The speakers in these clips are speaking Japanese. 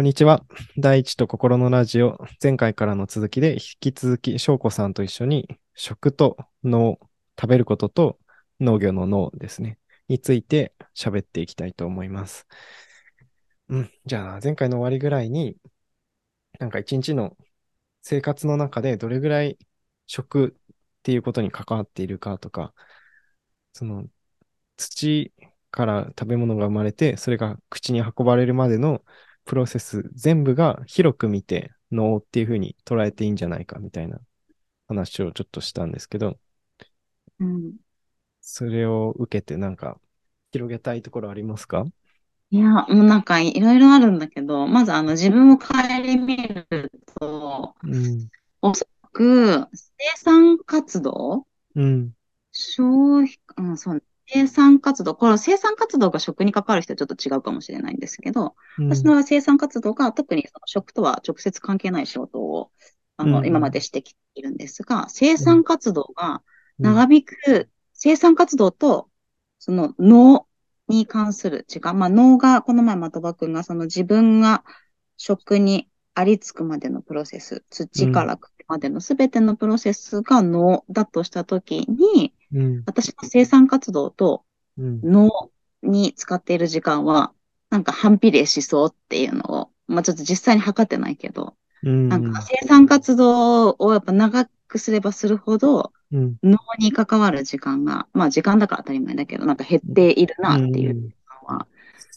こんにちは。第一と心のラジオ、前回からの続きで、引き続き、翔子さんと一緒に、食と脳、食べることと農業の脳ですね、について喋っていきたいと思います。うん。じゃあ、前回の終わりぐらいに、なんか一日の生活の中でどれぐらい食っていうことに関わっているかとか、その土から食べ物が生まれて、それが口に運ばれるまでのプロセス全部が広く見て脳っていうふうに捉えていいんじゃないかみたいな話をちょっとしたんですけど、うん、それを受けてなんか広げたいところありますか？いや、もうなんかいろいろあるんだけど、まずあの自分を顧みると、うん、おそらく生産活動、うん、消費、うん、そう、生産活動、これ生産活動が食に関わる人はちょっと違うかもしれないんですけど、うん、私の生産活動が特にその食とは直接関係ない仕事をあの、うん、今までしてきているんですが、生産活動が長引く、生産活動とその脳に関する時間、まあ脳が、この前的場君がその自分が食にありつくまでのプロセス、土からまでのすべてのプロセスが脳だとしたときに、うん、私の生産活動と脳に使っている時間は、なんか反比例しそうっていうのを、まあちょっと実際に測ってないけど、うん、なんか生産活動をやっぱ長くすればするほど、脳に関わる時間が、まあ時間だから当たり前だけど、なんか減っているなっていう時間は、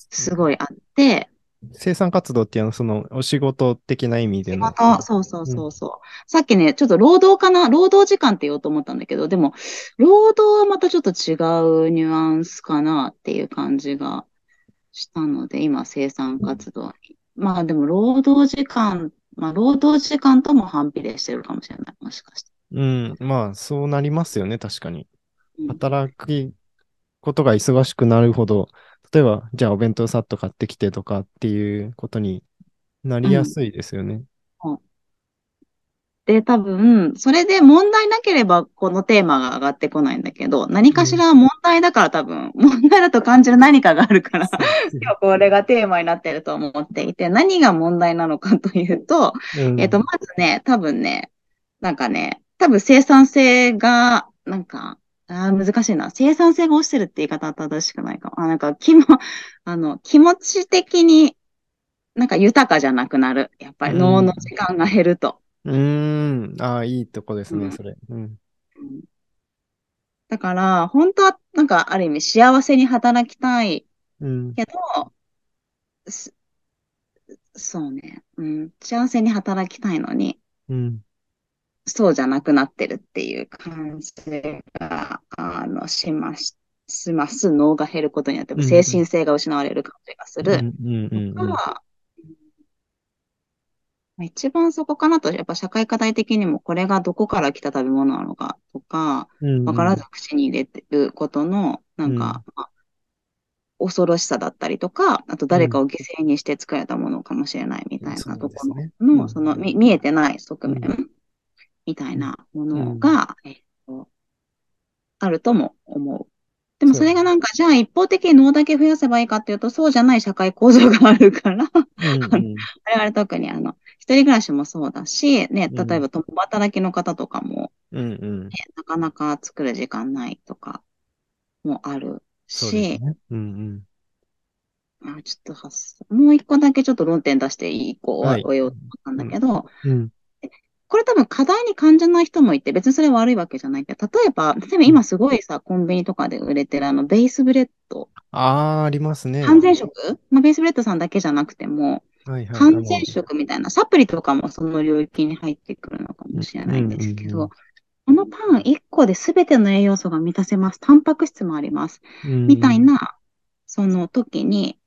すごいあって、生産活動っていうのは、そのお仕事的な意味での。仕事、そうそうそうそう、うん、さっきね、ちょっと労働かな、労働時間って言おうと思ったんだけど、でも、労働はまたちょっと違うニュアンスかなっていう感じがしたので、今、生産活動に。うん、まあでも、労働時間、まあ、労働時間とも反比例してるかもしれない、もしかして。うん、まあ、そうなりますよね、確かに。働くことが忙しくなるほど、例えば、じゃあお弁当さっと買ってきてとかっていうことになりやすいですよね。うん、で、多分、それで問題なければこのテーマが上がってこないんだけど、何かしら問題だから多分、問題だと感じる何かがあるから、今日これがテーマになってると思っていて、何が問題なのかというと、うん、えっと、まずね、多分ね、なんかね、多分生産性が、なんか、あ難しいな。生産性が落ちてるって言い方は正しくないかも。あ、なんか気も、あの、気持ち的になんか豊かじゃなくなる。やっぱり脳の時間が減ると。うん。ああ、いいとこですね、うん、それ。うん。だから、本当は、なんか、ある意味幸せに働きたいけど、うん、そうね、うん、幸せに働きたいのに、うん、そうじゃなくなってるっていう感じが、あの、します。します。脳が減ることによって、精神性が失われる感じがする。一番そこかなと、やっぱ社会課題的にもこれがどこから来た食べ物なのかとか、わからず口に入れてることの、なんか、まあ、恐ろしさだったりとか、あと誰かを犠牲にして作られたものかもしれないみたいなところの、その見えてない側面みたいなものが、うん、えっと、あるとも思う。でもそれがなんか、じゃあ一方的に脳だけ増やせばいいかっていうと、そうじゃない社会構造があるからうんうん、我々特にあの、一人暮らしもそうだし、ね、例えば共働きの方とかも、うんうん。ね、なかなか作る時間ないとかもあるし、ね。うんうん、あちょっと発もう一個だけちょっと論点出していい子を終えようと思ったんだけど、これ多分課題に感じない人もいて、別にそれは悪いわけじゃないけど、例えば、例えば今すごいさ、コンビニとかで売れてるあの、ベースブレッド。ああ、ありますね。完全食まあ、ベースブレッドさんだけじゃなくても、はいはい、完全食みたいな、サプリとかもその領域に入ってくるのかもしれないんですけど、うんうんうんこのパン1個で全ての栄養素が満たせます。タンパク質もあります。みたいな、その時に、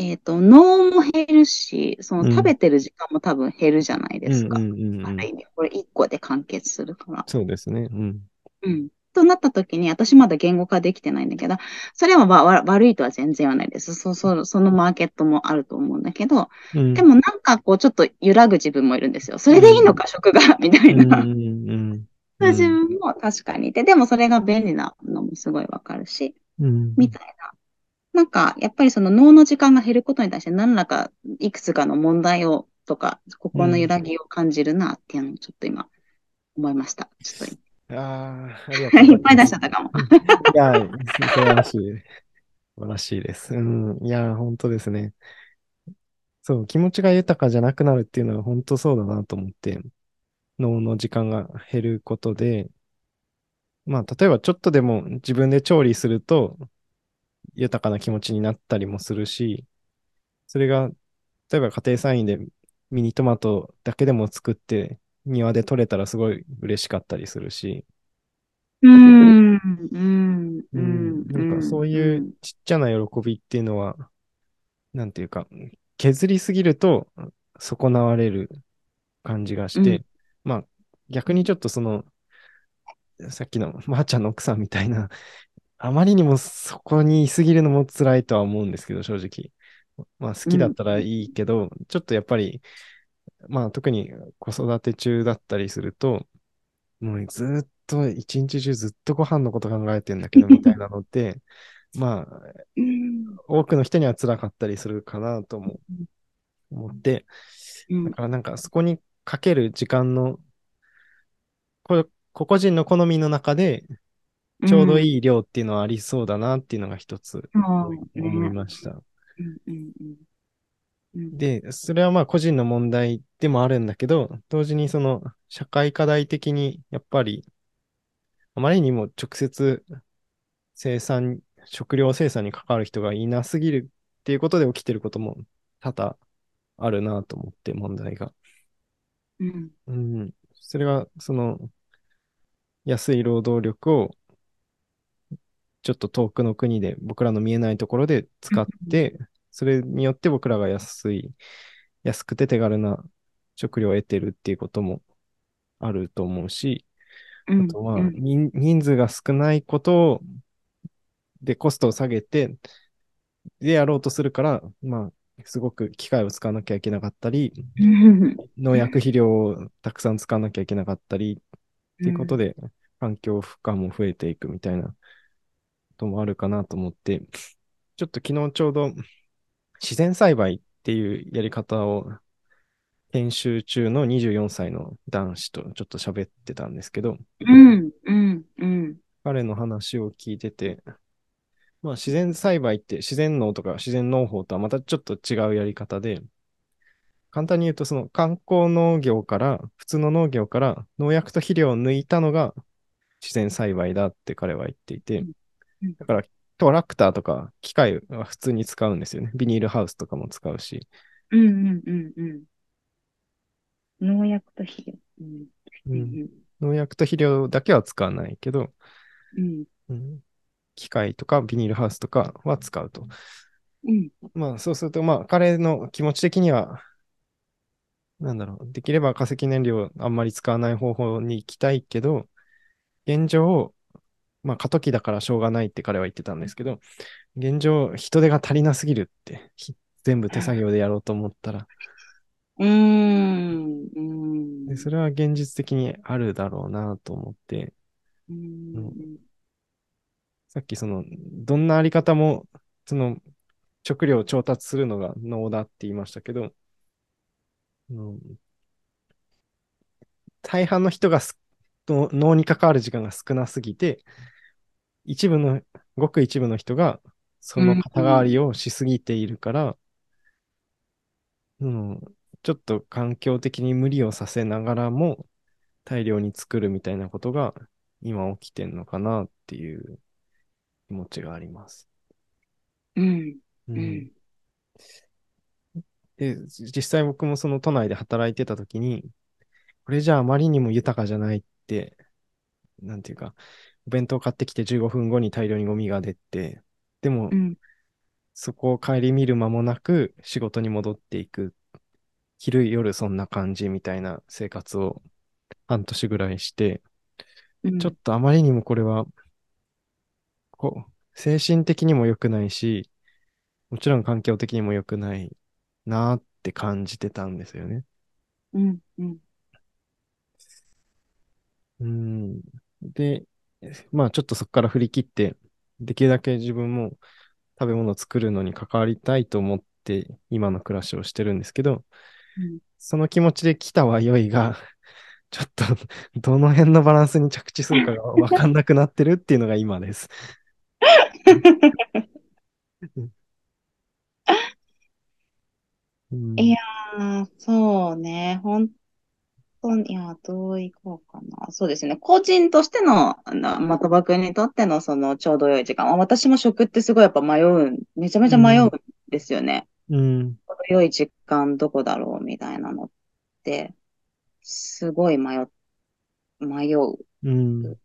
えっ、ー、と、脳も減るし、その食べてる時間も多分減るじゃないですか。ある意味、これ一個で完結するから。そうですね。うん。うん。となった時に、私まだ言語化できてないんだけど、それはわ悪いとは全然はないです。そ、そ、そのマーケットもあると思うんだけど、うん、でもなんかこう、ちょっと揺らぐ自分もいるんですよ。それでいいのか、うん、食が、みたいな。うんうん 自分も確かにいて、でもそれが便利なのもすごいわかるし、うん、みたいななんか、やっぱりその脳の時間が減ることに対して何らかいくつかの問題をとか、心の揺らぎを感じるなっていうのをちょっと今思いました。ちょっと。ああ、いっぱい出しちゃったかも。いや、素晴らしい。素晴らしいです。うん。いや、本当ですね。そう、気持ちが豊かじゃなくなるっていうのは本当そうだなと思って、脳の時間が減ることで、まあ、例えばちょっとでも自分で調理すると、豊かな気持ちになったりもするし、それが、例えば家庭菜園でミニトマトだけでも作って庭で取れたらすごい嬉しかったりするし、うん、うん、うん。なんかそういうちっちゃな喜びっていうのは、なんていうか、削りすぎると損なわれる感じがして、うん、まあ逆にちょっとその、さっきのまー、ちゃんの奥さんみたいな、あまりにもそこにいすぎるのも辛いとは思うんですけど、正直。まあ好きだったらいいけど、うん、ちょっとやっぱり、まあ特に子育て中だったりすると、もうずっと一日中ずっとご飯のこと考えてんだけどみたいなのって、まあ、多くの人には辛かったりするかなと思思って、だからなんかそこにかける時間の、こ個々人の好みの中で、ちょうどいい量っていうのはありそうだなっていうのが一つ思いました。で、それはまあ個人の問題でもあるんだけど、同時にその社会課題的にやっぱりあまりにも直接生産、食料生産に関わる人がいなすぎるっていうことで起きてることも多々あるなと思って問題が。うん。うん。それが、その、安い労働力をちょっと遠くの国で僕らの見えないところで使って、それによって僕らが安い、安くて手軽な食料を得てるっていうこともあると思うし、あとは、人数が少ないことでコストを下げて、でやろうとするから、まあ、すごく機械を使わなきゃいけなかったり、農薬肥料をたくさん使わなきゃいけなかったり、っていうことで、環境負荷も増えていくみたいなこともあるかなと思って、ちょっと昨日ちょうど自然栽培っていうやり方を研修中の24歳の男子とちょっと喋ってたんですけど、うん、うん、うん。彼の話を聞いてて、まあ自然栽培って自然農とか自然農法とはまたちょっと違うやり方で、簡単に言うとその観光農業から、普通の農業から農薬と肥料を抜いたのが自然栽培だって彼は言っていて、だからトラクターとか機械は普通に使うんですよね。ビニールハウスとかも使うし。うんうんうんうん。農薬と肥料。うん、うん、農薬と肥料だけは使わないけど、うん、うん、機械とかビニールハウスとかは使うと。うん、まあそうすると、まあ彼の気持ち的には、なんだろう、できれば化石燃料あんまり使わない方法に行きたいけど、現状、まあ過渡期だからしょうがないって彼は言ってたんですけど、現状人手が足りなすぎるって、全部手作業でやろうと思ったら、うん。でそれは現実的にあるだろうなと思って、うん、さっきその、どんなあり方も、その、食料を調達するのが脳だって言いましたけど、うん、大半の人が脳に関わる時間が少なすぎて、一部の、ごく一部の人がその肩代わりをしすぎているから、うん、うん、ちょっと環境的に無理をさせながらも大量に作るみたいなことが今起きてんのかなっていう気持ちがあります。うん。うん。で、実際僕もその都内で働いてた時に、これじゃああまりにも豊かじゃないって、なんていうか、お弁当買ってきて15分後に大量にゴミが出て、でも、うん、そこを顧みる間もなく仕事に戻っていく昼夜そんな感じみたいな生活を半年ぐらいして、うん、ちょっとあまりにもこれは、こう、精神的にも良くないし、もちろん環境的にも良くないなって感じてたんですよね。うん、うん。うん。で、まあちょっとそこから振り切って、できるだけ自分も食べ物を作るのに関わりたいと思って今の暮らしをしてるんですけど、うん、その気持ちで来たは良いが、ちょっと どの辺のバランスに着地するかがわかんなくなってるっていうのが今です。いやー、そうね、本当に、いや、どういこうかな。そうですね。個人としての、的場君にとってのそのちょうど良い時間。私も食ってすごいやっぱ迷う、めちゃめちゃ迷うんですよね。うん。ちょうど良い時間どこだろうみたいなのって、すごい迷、迷う。うん。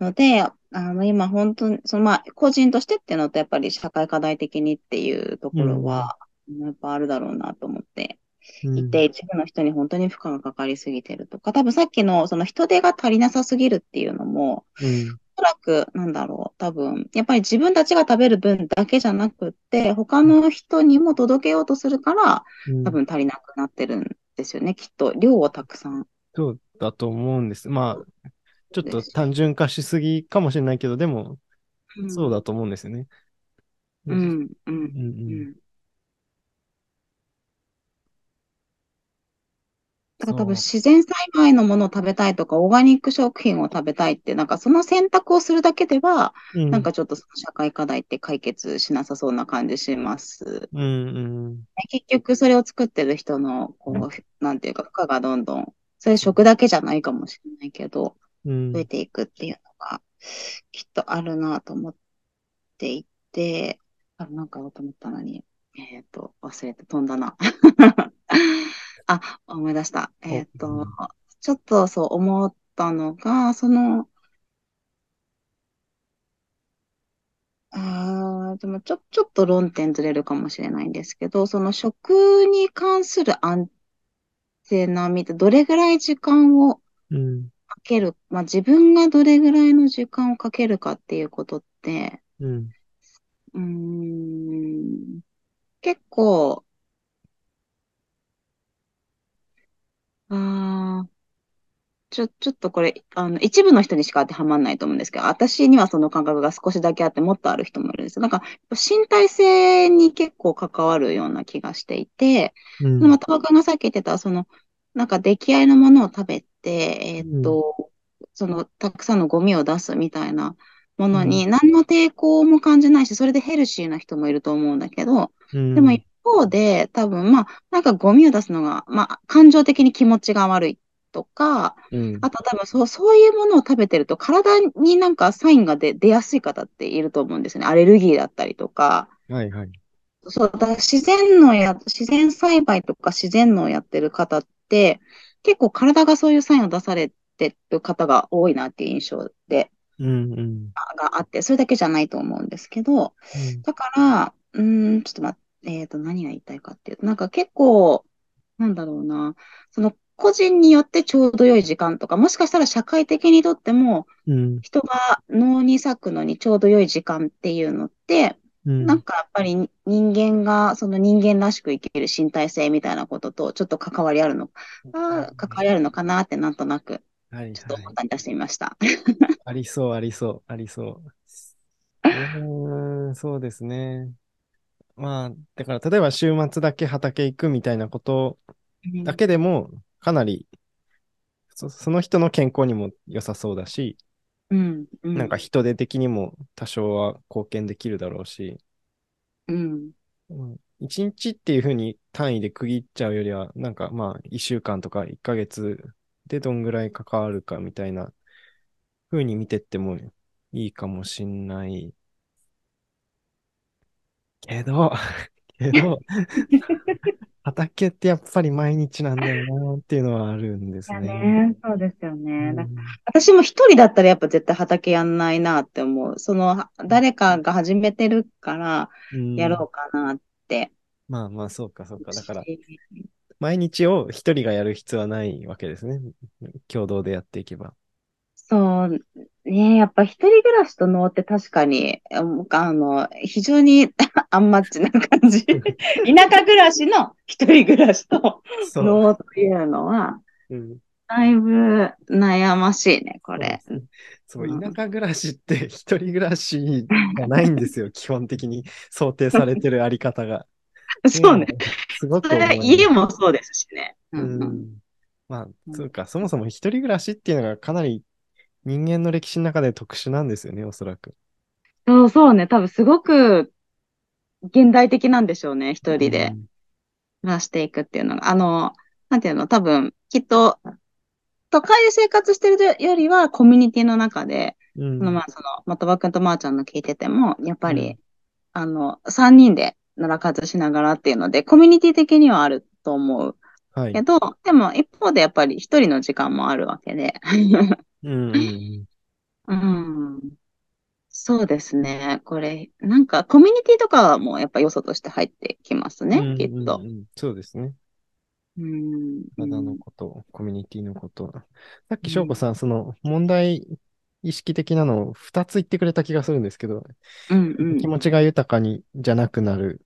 ので、あの、今本当に、そのまあ、個人としてっていうのと、やっぱり社会課題的にっていうところは、やっぱあるだろうなと思っていて、うん、一部の人に本当に負荷がかかりすぎてるとか、多分さっきのその人手が足りなさすぎるっていうのも、うん、おそらく、なんだろう、多分、やっぱり自分たちが食べる分だけじゃなくって、他の人にも届けようとするから、多分足りなくなってるんですよね、きっと。量をたくさん。そうだと思うんです。まあ、ちょっと単純化しすぎかもしれないけど、でも、そうだと思うんですよね。うん、うん、うん。だから多分自然栽培のものを食べたいとか、オーガニック食品を食べたいって、なんかその選択をするだけでは、うん、なんかちょっとその社会課題って解決しなさそうな感じします。うんうん、結局それを作ってる人の、こう、なんていうか、負荷がどんどん、それ食だけじゃないかもしれないけど、増えていくっていうのが、きっとあるなと思っていて、あ、なんかと思ったのに、えっ、ー、と、忘れて飛んだな。あ、思い出した。えっ、ー、と、ちょっとそう思ったのが、その、あでもちょ、ちょっと論点ずれるかもしれないんですけど、その食に関するアンテナ見て、どれぐらい時間をかける、まあ自分がどれぐらいの時間をかけるかっていうことって、うん、うーん結構、ああ、ちょ、ちょっとこれ、あの、一部の人にしか当てはまらないと思うんですけど、私にはその感覚が少しだけあって、もっとある人もいるんですよ。なんか、身体性に結構関わるような気がしていて、うん、また僕がさっき言ってた、その、なんか出来合いのものを食べて、えっ、ー、と、うん、その、たくさんのゴミを出すみたいなものに、何の抵抗も感じないし、それでヘルシーな人もいると思うんだけど、うん、でも一方で、多分、まあ、なんかゴミを出すのが、まあ、感情的に気持ちが悪いとか、うん、あと多分そう、そういうものを食べてると、体になんかサインが出出やすい方っていると思うんですよね。アレルギーだったりとか。はいはい。そう、だから自然のや、自然栽培とか自然のをやってる方って、結構体がそういうサインを出されてる方が多いなっていう印象で、うんうん、があって、それだけじゃないと思うんですけど、うん、だから、うん、ちょっと待って、えっ、ー、と、何が言いたいかっていうと、なんか結構、なんだろうな、その個人によってちょうど良い時間とか、もしかしたら社会的にとっても、人が脳に咲くのにちょうど良い時間っていうのって、うん、なんかやっぱり人間が、その人間らしく生きる身体性みたいなこととちょっと関わりあるの、あ関わりあるのかなってなんとなく、ちょっと簡単に出してみました。ありそう、ありそう、ありそう。うん、そうですね。まあ、だから例えば週末だけ畑行くみたいなことだけでも、かなりそ、その人の健康にも良さそうだし、うんうん、なんか人手的にも多少は貢献できるだろうし、うん。一日っていうふうに単位で区切っちゃうよりは、なんかまあ一週間とか一ヶ月でどんぐらい関わるかみたいなふうに見てってもいいかもしんない。けど、けど、畑ってやっぱり毎日なんだよなっていうのはあるんですね。ねそうですよね。うん、私も一人だったらやっぱ絶対畑やんないなって思う。その、誰かが始めてるからやろうかなって。うん、まあまあ、そうかそうか。だから、毎日を一人がやる必要はないわけですね。共同でやっていけば。そうね、やっぱ一人暮らしと脳って確かに、あの、非常に アンマッチな感じ。田舎暮らしの一人暮らしと脳というのは、うん、だいぶ悩ましいね、これ。そう、田舎暮らしって一人暮らしじゃないんですよ、基本的に想定されてるあり方が。そうね。すごくそれ家もそうですしね。うん。まあ、そうか、そもそも一人暮らしっていうのがかなり人間の歴史の中で特殊なんですよね、おそらく。そうそうね、多分すごく現代的なんでしょうね、一人で暮らしていくっていうのが。あの、なんていうの、多分、きっと、都会で生活してるよりは、コミュニティの中で、うん、そのまあ、その、的場くんとまーちゃんの聞いてても、やっぱり、うん、あの、三人で奈良活しながらっていうので、コミュニティ的にはあると思う。はい、けど、でも一方でやっぱり一人の時間もあるわけで。うん、うん、そうですね。これ、なんかコミュニティとかもやっぱ要素として入ってきますね、うんうんうん、きっと。そうですね。うん。体のこと、コミュニティのこと。さっき翔子さん、その問題意識的なのを2つ言ってくれた気がするんですけど、うんうん、気持ちが豊かにじゃなくなる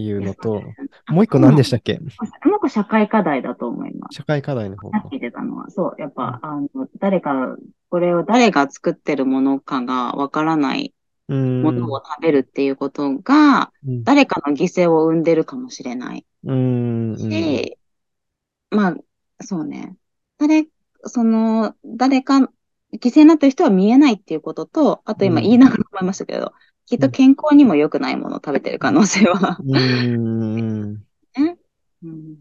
っていうのと、もう一個何でしたっけ？もう一個社会課題だと思います。社会課題の方さっき出たのは、そう、やっぱ、うん、あの、誰か、これを誰が作ってるものかがわからないものを食べるっていうことが、誰かの犠牲を生んでるかもしれない。うん、し、まあ、そうね。誰、その、誰か、犠牲になってる人は見えないっていうことと、あと今言いながら思いましたけど、きっと健康にも良くないものを食べてる可能性は。うん。うん、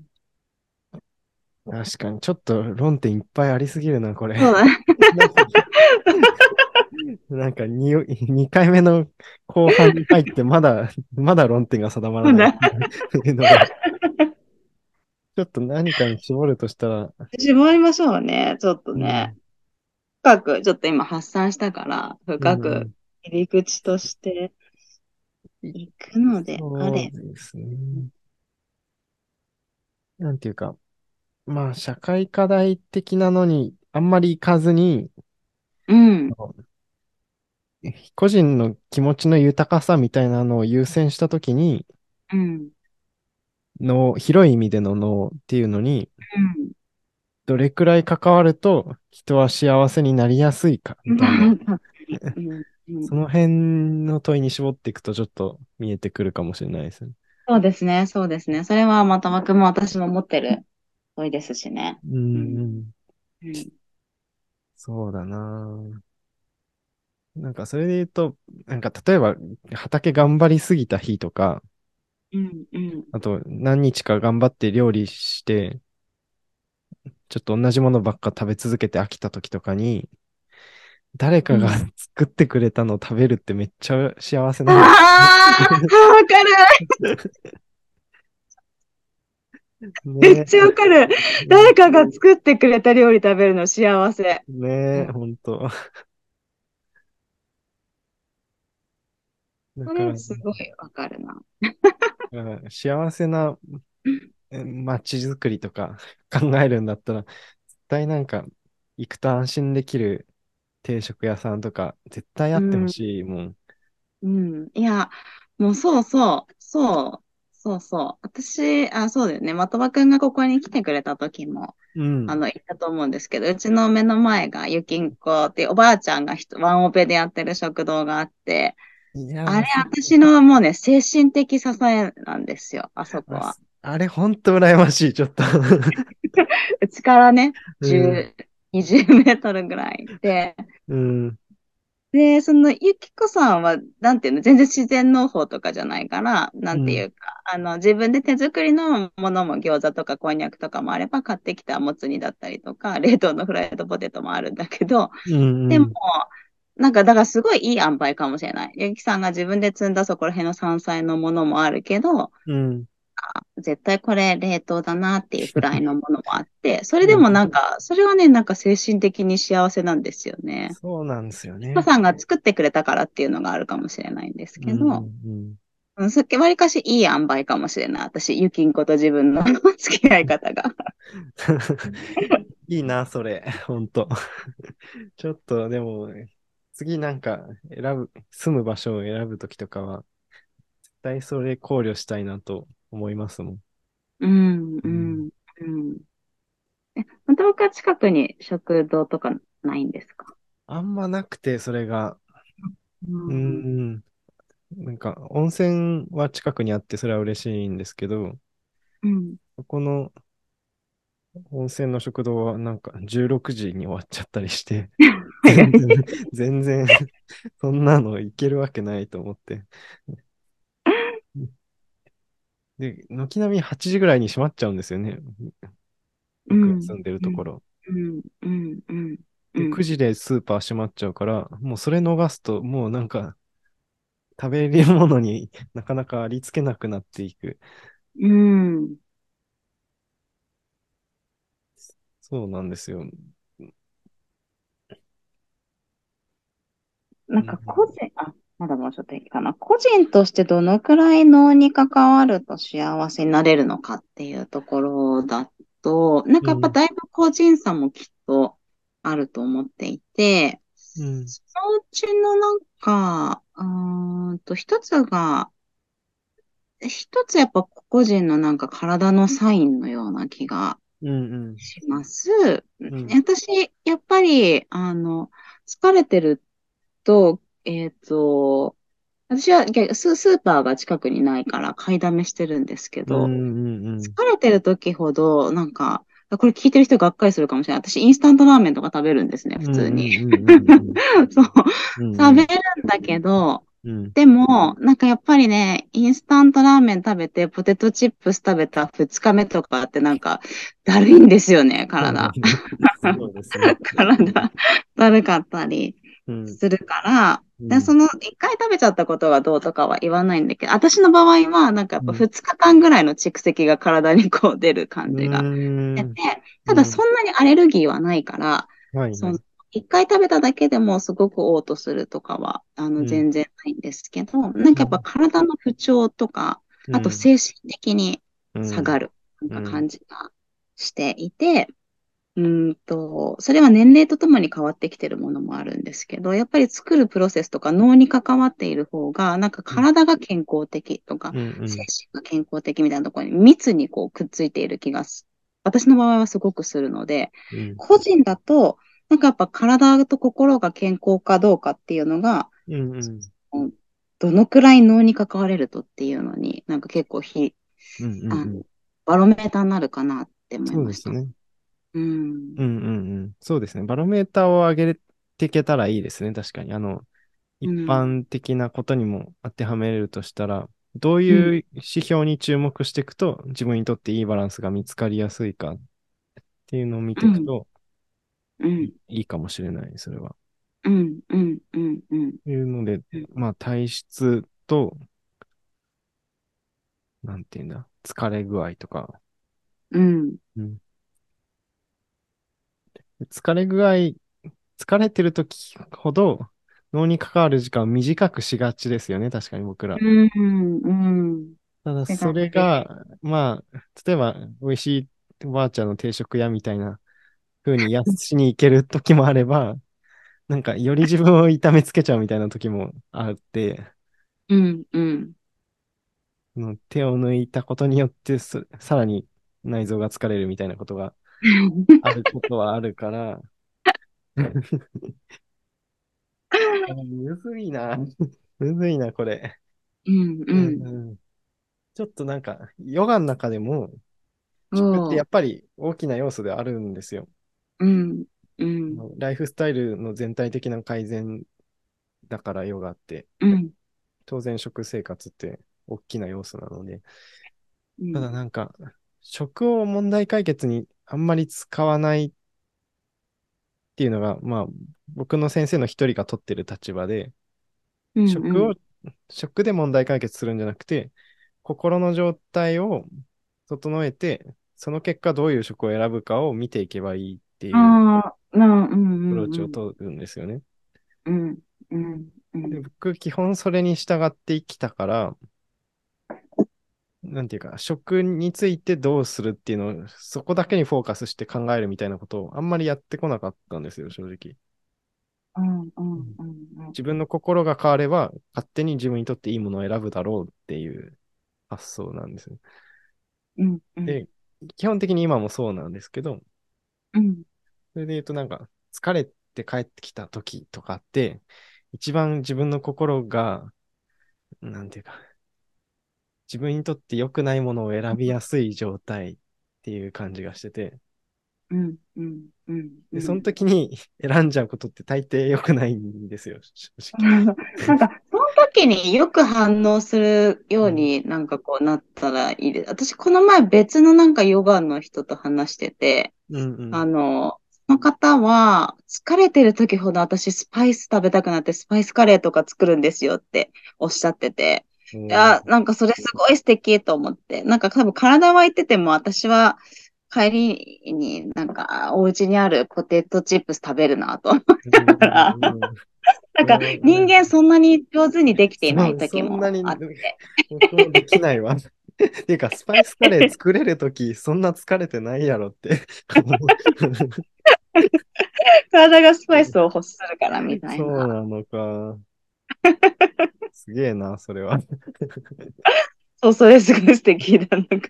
確かに、ちょっと論点いっぱいありすぎるな、これ。そうだね。なんか 2, 2回目の後半に入ってまだ、まだ論点が定まらない。ちょっと何かに絞るとしたら。絞りましょうね、ちょっとね。うん、深く、ちょっと今発散したから、深く入り口としていくのであれ。そうですね。なんていうか、まあ、社会課題的なのにあんまり行かずに、うん。個人の気持ちの豊かさみたいなのを優先したときに、うん。の、広い意味での脳っていうのに、うん。どれくらい関わると人は幸せになりやすいか、みたいな。その辺の問いに絞っていくとちょっと見えてくるかもしれないですね。そうですね、そうですね。それはまたまくも私も持ってる問いですしね。うん。うん、そうだななんかそれで言うと、なんか例えば畑頑張りすぎた日とか、うんうん、あと何日か頑張って料理して、ちょっと同じものばっか食べ続けて飽きた時とかに、誰かが作ってくれたのを食べるってめっちゃ幸せなんああわかる めっちゃわかる。誰かが作ってくれた料理食べるの幸せ。ねえ、ほんと。すごいわかるな。幸せな街づくりとか考えるんだったら、絶対なんか行くと安心できる定食屋さんとか、絶対あってほしいもん。うん。いや、もうそうそう、そう、そうそう。私、あ、そうだよね。的場くんがここに来てくれた時も、うん、あの、言ったと思うんですけど、うちの目の前がゆきんこっておばあちゃんがワンオペでやってる食堂があって、あれ、私のもうね、精神的支えなんですよ、あそこは。あれ、ほんと羨ましい、ちょっと うちからね、10、20メートルぐらいで、うん、で、その、ゆきこさんは、なんていうの、全然自然農法とかじゃないから、なんていうか、うん、あの、自分で手作りのものも餃子とかこんにゃくとかもあれば、買ってきたもつ煮だったりとか、冷凍のフライドポテトもあるんだけど、うんうん、でも、なんか、だからすごいいい塩梅かもしれない。ゆきさんが自分で積んだそこら辺の山菜のものもあるけど、うん、絶対これ冷凍だなっていうくらいのものもあって、それでもなんか、それはね、なんか精神的に幸せなんですよね。そうなんですよね。パさんが作ってくれたからっていうのがあるかもしれないんですけど、うんうん、さっきわりかしいい塩梅かもしれない。私、ゆきんこと自分の付き合い方が。いいな、それ。ほんと。ちょっと、でも、次なんか選ぶ、住む場所を選ぶときとかは、絶対それ考慮したいなと思いますもん。うん、うん、うん。え、本当家近くに食堂とかないんですか？あんまなくて、それが。ううん。なんか、温泉は近くにあって、それは嬉しいんですけど、うん。そこの温泉の食堂はなんか16時に終わっちゃったりして、全然、全然そんなのいけるわけないと思って。で、軒並み8時ぐらいに閉まっちゃうんですよね。僕が住んでるところ。うん、うん、うん。で、9時でスーパー閉まっちゃうから、もうそれ逃すと、もうなんか、食べれるものに なかなかありつけなくなっていく。うん。そうなんですよ。なんか個人、あ、まだもうちょっといいかな。個人としてどのくらい脳に関わると幸せになれるのかっていうところだと、なんかやっぱだいぶ個人差もきっとあると思っていて、うん、そのうちのなんか、うんと一つが、一つやっぱ個人のなんか体のサインのような気がします。うんうん、私、やっぱり、あの、疲れてると、えっ、ー、と、私はススーパーが近くにないから買いだめしてるんですけど、うんうんうん、疲れてる時ほど、なんか、これ聞いてる人がっかりするかもしれない。私、インスタントラーメンとか食べるんですね、普通に。そう、食べるんだけど、うん、でも、なんかやっぱりね、インスタントラーメン食べて、ポテトチップス食べた2日目とかってなんか、だるいんですよね、体。そうですね、体、だるかったり。するから、うん、でその一回食べちゃったことがどうとかは言わないんだけど、私の場合はなんかやっぱ二日間ぐらいの蓄積が体にこう出る感じが出て、ただそんなにアレルギーはないから、その一回食べただけでもすごく嘔吐するとかは、あの、全然ないんですけど、なんかやっぱ体の不調とか、あと精神的に下がる、なんか感じがしていて、うんと、それは年齢とともに変わってきてるものもあるんですけど、やっぱり作るプロセスとか脳に関わっている方が、なんか体が健康的とか、うん。うん、精神が健康的みたいなところに密にこうくっついている気がす、私の場合はすごくするので、うん、個人だと、なんかやっぱ体と心が健康かどうかっていうのが、うんうん、どのくらい脳に関われるとっていうのに、なんか結構ひ、うんうんうん、あのバロメーターになるかなって思いました。ね。うん。うんうんうん。そうですね。バロメーターを上げていけたらいいですね。確かに。あの、一般的なことにも当てはめれるとしたら、どういう指標に注目していくと、自分にとっていいバランスが見つかりやすいかっていうのを見ていくと、うん、いいかもしれない、それは。うん、うん、うん、うん。いうので、まあ、体質と、なんていうんだ、疲れ具合とか、うん。うん、疲れ具合、疲れてる時ほど脳に関わる時間を短くしがちですよね、確かに僕ら。うん、うん。ただ、それが、まあ、例えば、美味しいおばあちゃんの定食屋みたいな風に安しに行ける時もあれば、なんか、より自分を痛めつけちゃうみたいな時もあって、うん、うん。の手を抜いたことによってさらに内臓が疲れるみたいなことがあることはあるから、むずいな。むずいな、これ。うんうん。うん、ちょっとなんか、ヨガの中でも、食ってやっぱり大きな要素であるんですよ。うん。うん。ライフスタイルの全体的な改善だからヨガって、うん、当然食生活って大きな要素なので、ただなんか、食を問題解決にあんまり使わないっていうのが、まあ、僕の先生の一人が取ってる立場で、うんうん、食を、食で問題解決するんじゃなくて、心の状態を整えて、その結果どういう食を選ぶかを見ていけばいいっていうアプローチを取るんですよね。うんうんうん、僕、基本それに従って生きたから、なんていうか、食についてどうするっていうのを、そこだけにフォーカスして考えるみたいなことをあんまりやってこなかったんですよ、正直。うんうんうん自分の心が変われば、勝手に自分にとっていいものを選ぶだろうっていう発想なんですうんうん、で、基本的に今もそうなんですけど、うん、それで言うとなんか、疲れて帰ってきた時とかって、一番自分の心が、なんていうか、自分にとって良くないものを選びやすい状態っていう感じがしてて、うん、うん、うん。で、その時に 選んじゃうことって大抵良くないんですよ、正直。なんか、その時によく反応するようになんかこうなったらいいです。私、この前別のなんかヨガの人と話してて、うんうん、あの、その方は、疲れてる時ほど私スパイス食べたくなってスパイスカレーとか作るんですよっておっしゃってて、いや、なんかそれすごい素敵と思って、なんか多分体は言ってても私は帰りになんかお家にあるポテトチップス食べるなと思ったから、なんか人間そんなに上手にできていない時もあって。僕もできないわ。っ ていうか、スパイスカレー作れるとき、そんな疲れてないやろって。体がスパイスを欲するからみたいな。そうなのか。すげえな、それは。そう、それすごい素敵だ。なんか、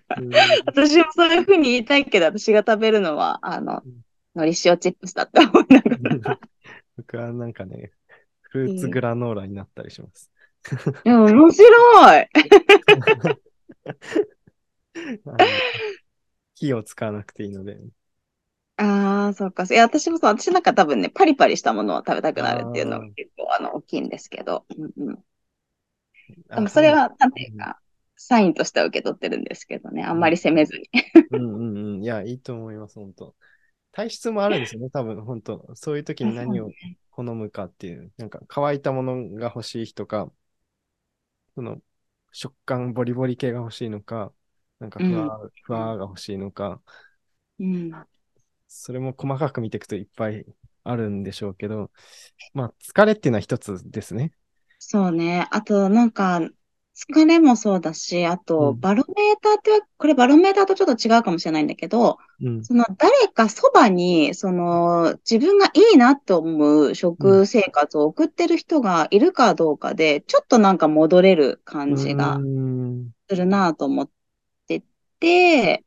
私もそういうふうに言いたいけど、私が食べるのは、あの、のり塩チップスだって思いながら。僕はなんかね、フルーツグラノーラになったりします。いや、面白い 火を使わなくていいので。ああ、そうか。いや、私もそう、私なんか多分ね、パリパリしたものを食べたくなるっていうのが結構あの大きいんですけど。うんうん。でもそれは、なんていうか、サインとしては受け取ってるんですけどね、あんまり責めずに。うんうんうん。いや、いいと思います、本当。体質もあるんですよね、多分、本当。そういう時に何を好むかっていう、なんか乾いたものが欲しい人か、その食感、ボリボリ系が欲しいのか、なんかふわ、うん、ふわが欲しいのか、うん、それも細かく見ていくといっぱいあるんでしょうけど、まあ、疲れっていうのは一つですね。そうね。あと、なんか、疲れもそうだし、あと、バロメーターって、これバロメーターとちょっと違うかもしれないんだけど、うん、その誰かそばに、その自分がいいなと思う食生活を送ってる人がいるかどうかで、ちょっとなんか戻れる感じがするなと思ってて、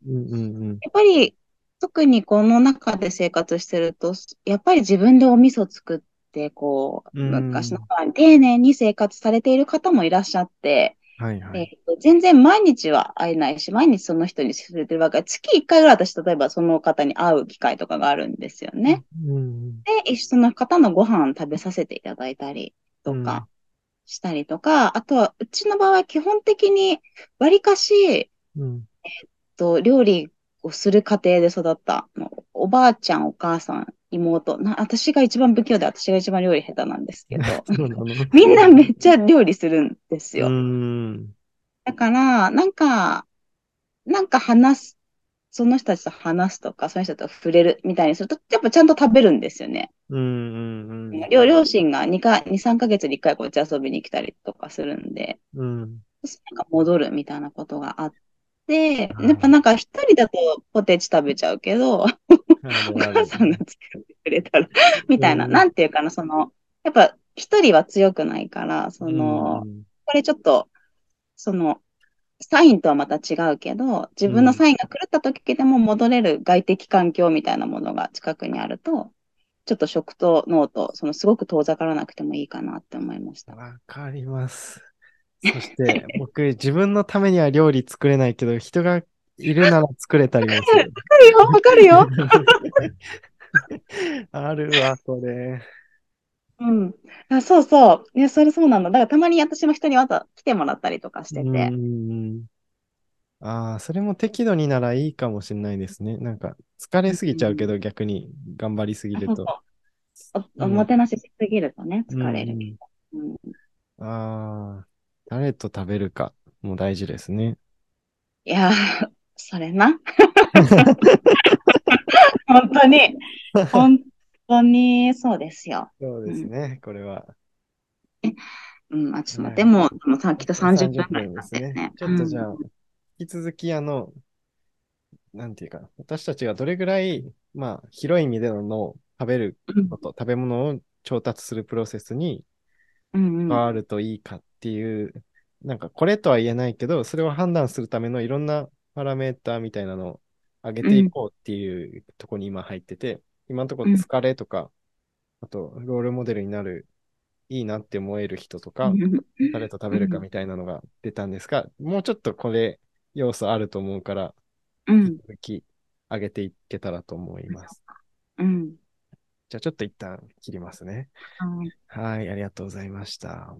やっぱり特にこの中で生活してると、やっぱり自分でお味噌作って、こう、昔の丁寧に生活されている方もいらっしゃって、はいはい、えー、全然毎日は会えないし、毎日その人に接れてるわけで、月1回ぐらい私、例えばその方に会う機会とかがあるんですよね。うん、で、一緒の方のご飯食べさせていただいたりとかしたりとか、うん、あとは、うちの場合基本的に割かし、うん、えっと、料理をする家庭で育ったおばあちゃん、お母さん、妹。な、私が一番不器用で私が一番料理下手なんですけど、みんなめっちゃ料理するんですよ。だから、なんか、なんか話す、その人たちと話すとか、その人と触れるみたいにすると、やっぱちゃんと食べるんですよね。うん両両親が2か、2、3ヶ月に1回こっち遊びに来たりとかするんで、うん、なんか戻るみたいなことがあっで、やっぱなんか一人だとポテチ食べちゃうけど、お母さんが作ってくれたら、みたいな、うん、なんていうかな、その、やっぱ一人は強くないから、その、うん、これちょっと、その、サインとはまた違うけど、自分のサインが狂った時でも戻れる外的環境みたいなものが近くにあると、ちょっと食と脳と、そのすごく遠ざからなくてもいいかなって思いました。わかります。そして、僕、自分のためには料理作れないけど、人がいるなら作れたりもする。わかるよ、わかるよ。あるわ、それ。うん。あそうそう。いや、それそうなんだ。だからたまに私も人にわざ来てもらったりとかしてて。うんああ、それも適度にならいいかもしれないですね。なんか、疲れすぎちゃうけど、逆に頑張りすぎると。おおもてなししすぎるとね、疲れる。うん、ああ、誰と食べるかも大事ですね。いやー、それな。本当に、本当にそうですよ。そうですね、うん、これは。うん、あ、ちょっと待って、はい、もう、もうさっきと30分ぐらいですね。ちょっとじゃあ、うん、引き続き、あの、なんていうか、私たちがどれぐらい、まあ、広い意味での脳を食べること、うん、食べ物を調達するプロセスに変わるといいかっていう、なんかこれとは言えないけど、それを判断するためのいろんなパラメーターみたいなのを上げていこうっていうところに今入ってて、今のところ疲れとか、あと、ロールモデルになる、いいなって思える人とか、誰と食べるかみたいなのが出たんですが、もうちょっとこれ、要素あると思うから、引き続き上げていけたらと思います。うん。じゃあちょっと一旦切りますね。はい。はい、ありがとうございました。